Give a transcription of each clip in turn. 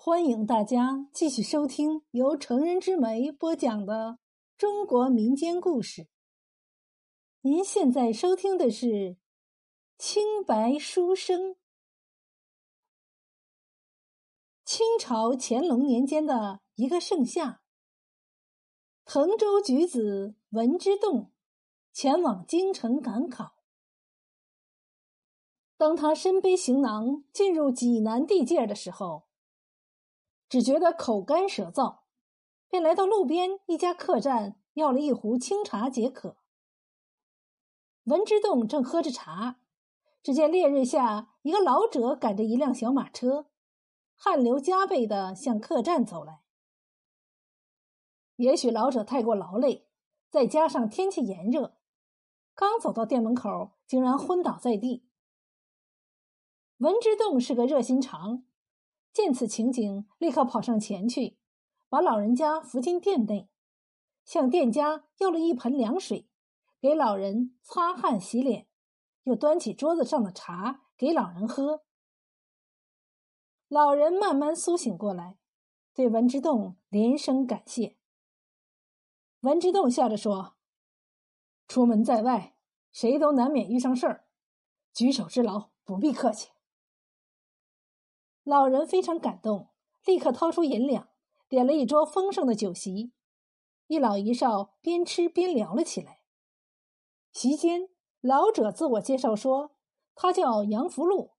欢迎大家继续收听由成人之美播讲的中国民间故事。您现在收听的是《清白书生》。清朝乾隆年间的一个盛夏，滕州举子文之栋前往京城赶考。当他身背行囊进入济南地界的时候，只觉得口干舌燥，便来到路边一家客栈，要了一壶清茶解渴。文之栋正喝着茶，只见烈日下，一个老者赶着一辆小马车，汗流浃背的向客栈走来。也许老者太过劳累，再加上天气炎热，刚走到店门口，竟然昏倒在地。文之栋是个热心肠。见此情景，立刻跑上前去，把老人家扶进店内，向店家要了一盆凉水，给老人擦汗洗脸，又端起桌子上的茶给老人喝。老人慢慢苏醒过来，对文之栋连声感谢。文之栋笑着说：“出门在外，谁都难免遇上事儿，举手之劳，不必客气。”老人非常感动，立刻掏出银两，点了一桌丰盛的酒席，一老一少边吃边聊了起来。席间，老者自我介绍说：“他叫杨福禄，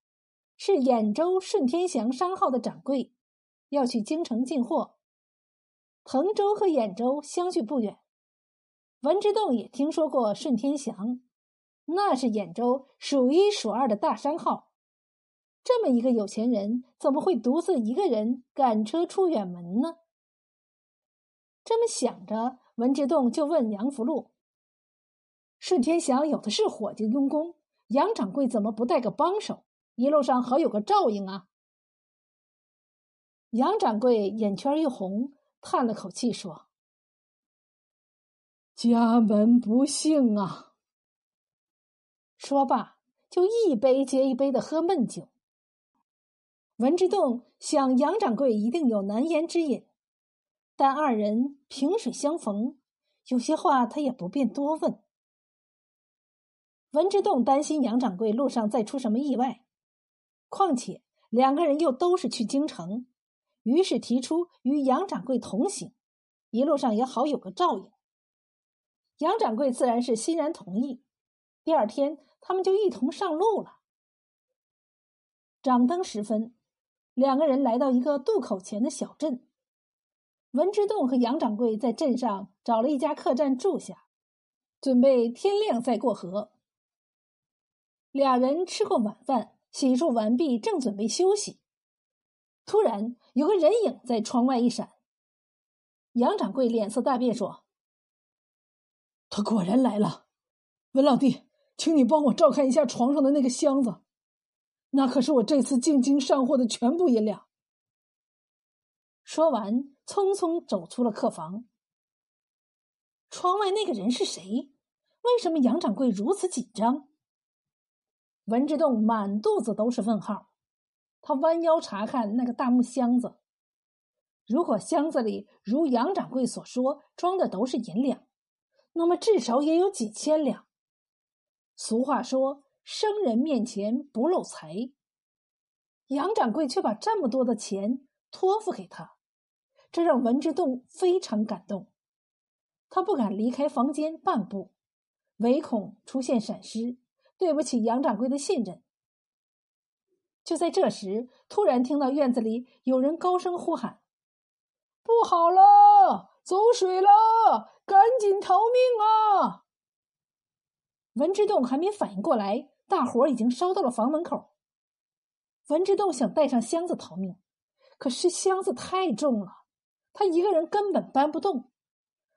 是兖州顺天祥商号的掌柜，要去京城进货。滕州和兖州相距不远，文之洞也听说过顺天祥，那是兖州数一数二的大商号。”这么一个有钱人，怎么会独自一个人赶车出远门呢？这么想着，文之栋就问杨福禄：“顺天祥有的是伙计佣工，杨掌柜怎么不带个帮手？一路上好有个照应啊？”杨掌柜眼圈一红，叹了口气说：“家门不幸啊。”说罢，就一杯接一杯的喝闷酒。文之栋想，杨掌柜一定有难言之隐，但二人萍水相逢，有些话他也不便多问。文之栋担心杨掌柜路上再出什么意外，况且两个人又都是去京城，于是提出与杨掌柜同行，一路上也好有个照应。杨掌柜自然是欣然同意。第二天，他们就一同上路了。掌灯时分。两个人来到一个渡口前的小镇，文之栋和杨掌柜在镇上找了一家客栈住下，准备天亮再过河。俩人吃过晚饭，洗漱完毕，正准备休息，突然有个人影在窗外一闪。杨掌柜脸色大变，说：“他果然来了，文老弟，请你帮我照看一下床上的那个箱子。”那可是我这次进京上货的全部银两。说完，匆匆走出了客房。窗外那个人是谁？为什么杨掌柜如此紧张？文之栋满肚子都是问号。他弯腰查看那个大木箱子，如果箱子里如杨掌柜所说装的都是银两，那么至少也有几千两。俗话说。生人面前不露财，杨掌柜却把这么多的钱托付给他，这让文之栋非常感动。他不敢离开房间半步，唯恐出现闪失，对不起杨掌柜的信任。就在这时，突然听到院子里有人高声呼喊：“不好了，走水了，赶紧逃命啊！”文之栋还没反应过来。大火已经烧到了房门口。文之栋想带上箱子逃命，可是箱子太重了，他一个人根本搬不动。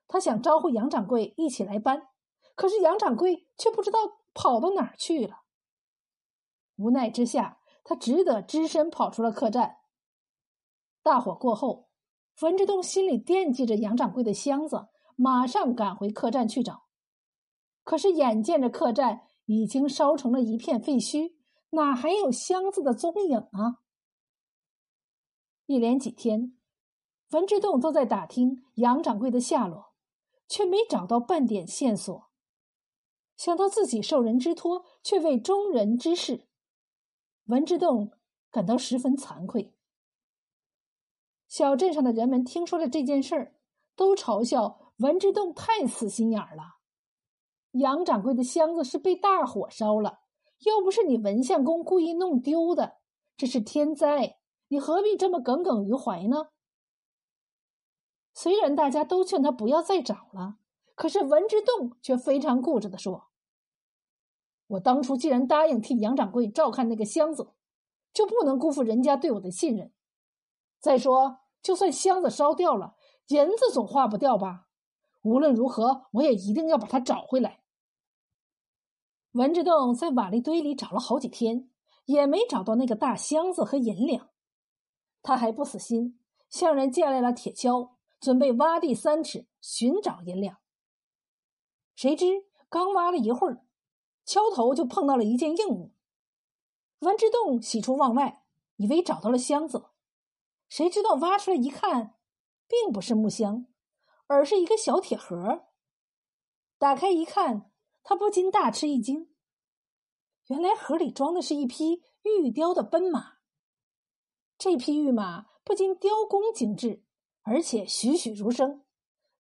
他想招呼杨掌柜一起来搬，可是杨掌柜却不知道跑到哪儿去了。无奈之下，他只得只身跑出了客栈。大火过后，文之栋心里惦记着杨掌柜的箱子，马上赶回客栈去找。可是眼见着客栈。已经烧成了一片废墟，哪还有箱子的踪影啊？一连几天，文之栋都在打听杨掌柜的下落，却没找到半点线索。想到自己受人之托，却为中人之事，文之栋感到十分惭愧。小镇上的人们听说了这件事儿，都嘲笑文之栋太死心眼儿了。杨掌柜的箱子是被大火烧了，又不是你文相公故意弄丢的，这是天灾。你何必这么耿耿于怀呢？虽然大家都劝他不要再找了，可是文之栋却非常固执的说：“我当初既然答应替杨掌柜照看那个箱子，就不能辜负人家对我的信任。再说，就算箱子烧掉了，银子总化不掉吧？无论如何，我也一定要把它找回来。”文之栋在瓦砾堆里找了好几天，也没找到那个大箱子和银两。他还不死心，向人借来了铁锹，准备挖地三尺寻找银两。谁知刚挖了一会儿，锹头就碰到了一件硬物。文之洞喜出望外，以为找到了箱子，谁知道挖出来一看，并不是木箱，而是一个小铁盒。打开一看，他不禁大吃一惊，原来盒里装的是一匹玉雕的奔马。这匹玉马不仅雕工精致，而且栩栩如生，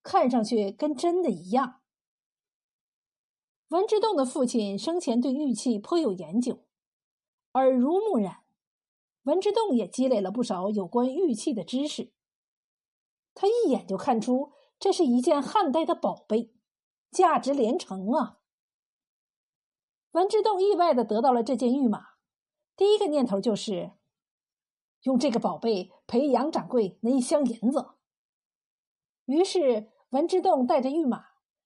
看上去跟真的一样。文之洞的父亲生前对玉器颇有研究，耳濡目染，文之洞也积累了不少有关玉器的知识。他一眼就看出这是一件汉代的宝贝，价值连城啊！文之洞意外的得到了这件玉马，第一个念头就是。用这个宝贝赔杨掌柜那一箱银子。于是文之洞带着玉马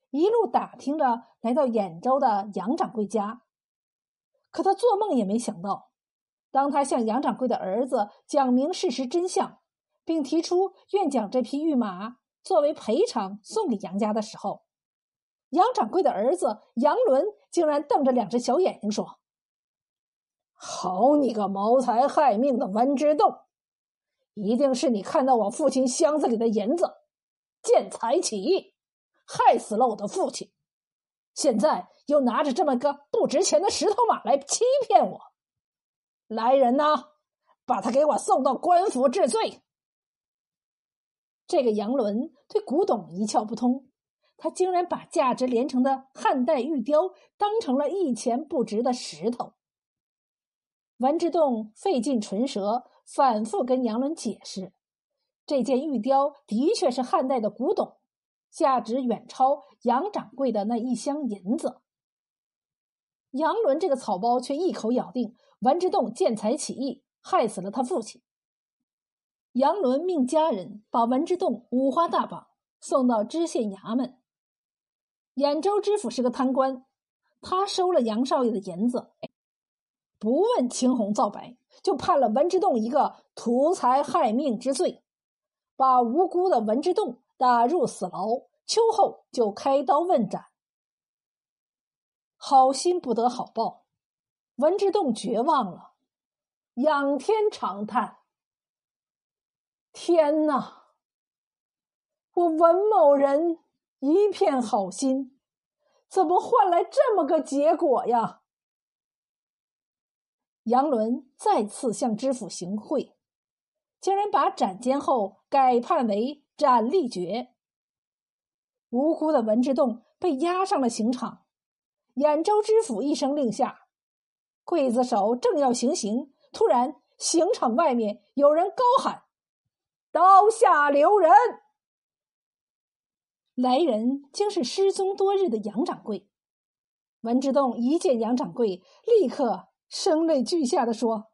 一路打听着，来到兖州的杨掌柜家。可他做梦也没想到，当他向杨掌柜的儿子讲明事实真相，并提出愿将这匹玉马作为赔偿送给杨家的时候，杨掌柜的儿子杨伦竟然瞪着两只小眼睛说。好你个谋财害命的文之洞，一定是你看到我父亲箱子里的银子，见财起意，害死了我的父亲。现在又拿着这么个不值钱的石头马来欺骗我。来人呐，把他给我送到官府治罪。这个杨伦对古董一窍不通，他竟然把价值连城的汉代玉雕当成了一钱不值的石头。文之洞费尽唇舌，反复跟杨伦解释，这件玉雕的确是汉代的古董，价值远超杨掌柜的那一箱银子。杨伦这个草包却一口咬定文之洞见财起意，害死了他父亲。杨伦命家人把文之洞五花大绑，送到知县衙门。兖州知府是个贪官，他收了杨少爷的银子。不问青红皂白，就判了文之洞一个图财害命之罪，把无辜的文之洞打入死牢，秋后就开刀问斩。好心不得好报，文之洞绝望了，仰天长叹：“天哪！我文某人一片好心，怎么换来这么个结果呀？”杨伦再次向知府行贿，竟然把斩监后改判为斩立决。无辜的文志栋被押上了刑场。兖州知府一声令下，刽子手正要行刑，突然刑场外面有人高喊：“刀下留人！”来人竟是失踪多日的杨掌柜。文之洞一见杨掌柜，立刻。声泪俱下的说：“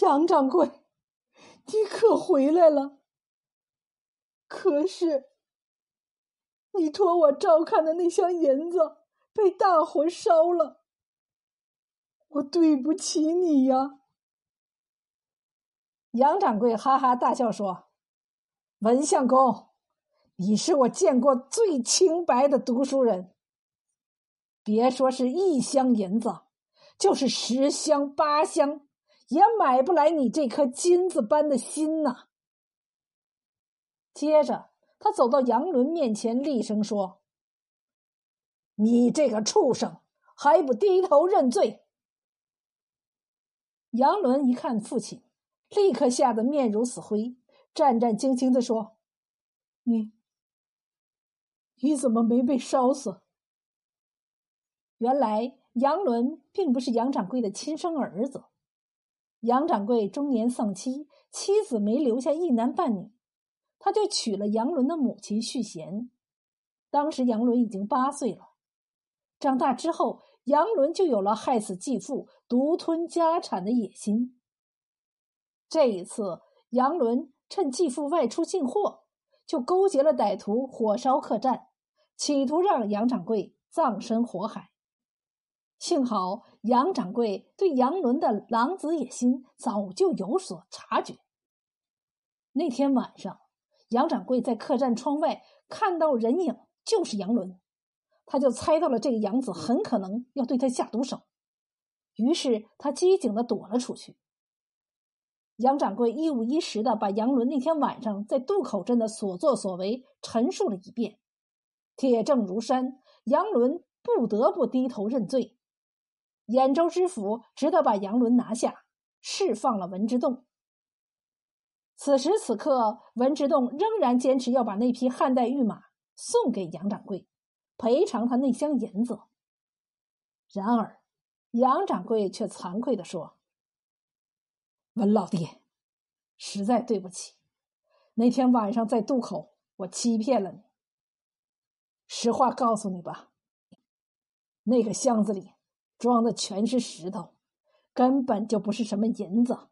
杨掌柜，你可回来了？可是，你托我照看的那箱银子被大火烧了，我对不起你呀。”杨掌柜哈哈大笑说：“文相公，你是我见过最清白的读书人。别说是一箱银子。”就是十箱八箱，也买不来你这颗金子般的心呐。接着，他走到杨伦面前，厉声说：“你这个畜生，还不低头认罪！”杨伦一看父亲，立刻吓得面如死灰，战战兢兢地说：“你，你怎么没被烧死？”原来杨伦并不是杨掌柜的亲生儿子。杨掌柜中年丧妻，妻子没留下一男半女，他就娶了杨伦的母亲续弦。当时杨伦已经八岁了。长大之后，杨伦就有了害死继父、独吞家产的野心。这一次，杨伦趁继父外出进货，就勾结了歹徒，火烧客栈，企图让杨掌柜葬身火海。幸好杨掌柜对杨伦的狼子野心早就有所察觉。那天晚上，杨掌柜在客栈窗外看到人影，就是杨伦，他就猜到了这个杨子很可能要对他下毒手，于是他机警的躲了出去。杨掌柜一五一十的把杨伦那天晚上在渡口镇的所作所为陈述了一遍，铁证如山，杨伦不得不低头认罪。兖州知府只得把杨伦拿下，释放了文之洞。此时此刻，文之洞仍然坚持要把那匹汉代御马送给杨掌柜，赔偿他那箱银子。然而，杨掌柜却惭愧的说：“文老弟，实在对不起，那天晚上在渡口，我欺骗了你。实话告诉你吧，那个箱子里……”装的全是石头，根本就不是什么银子。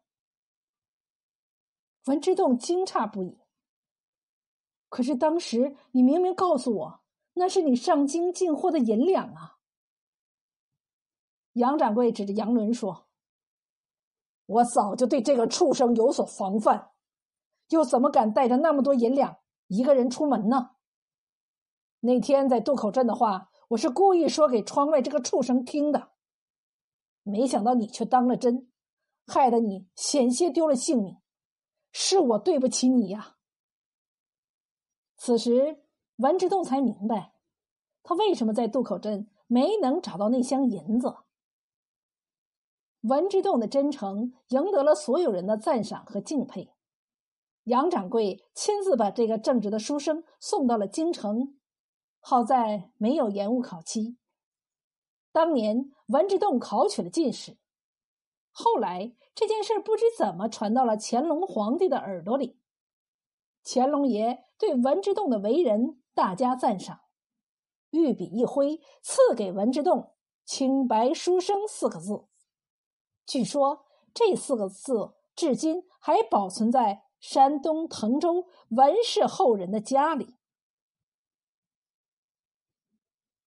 文之洞惊诧不已。可是当时你明明告诉我，那是你上京进货的银两啊！杨掌柜指着杨伦说：“我早就对这个畜生有所防范，又怎么敢带着那么多银两一个人出门呢？那天在渡口镇的话，我是故意说给窗外这个畜生听的。”没想到你却当了真，害得你险些丢了性命，是我对不起你呀。此时，文之洞才明白，他为什么在渡口镇没能找到那箱银子。文之洞的真诚赢得了所有人的赞赏和敬佩。杨掌柜亲自把这个正直的书生送到了京城，好在没有延误考期。当年文之洞考取了进士，后来这件事不知怎么传到了乾隆皇帝的耳朵里，乾隆爷对文之洞的为人大加赞赏，御笔一挥，赐给文之洞“清白书生”四个字。据说这四个字至今还保存在山东滕州文氏后人的家里。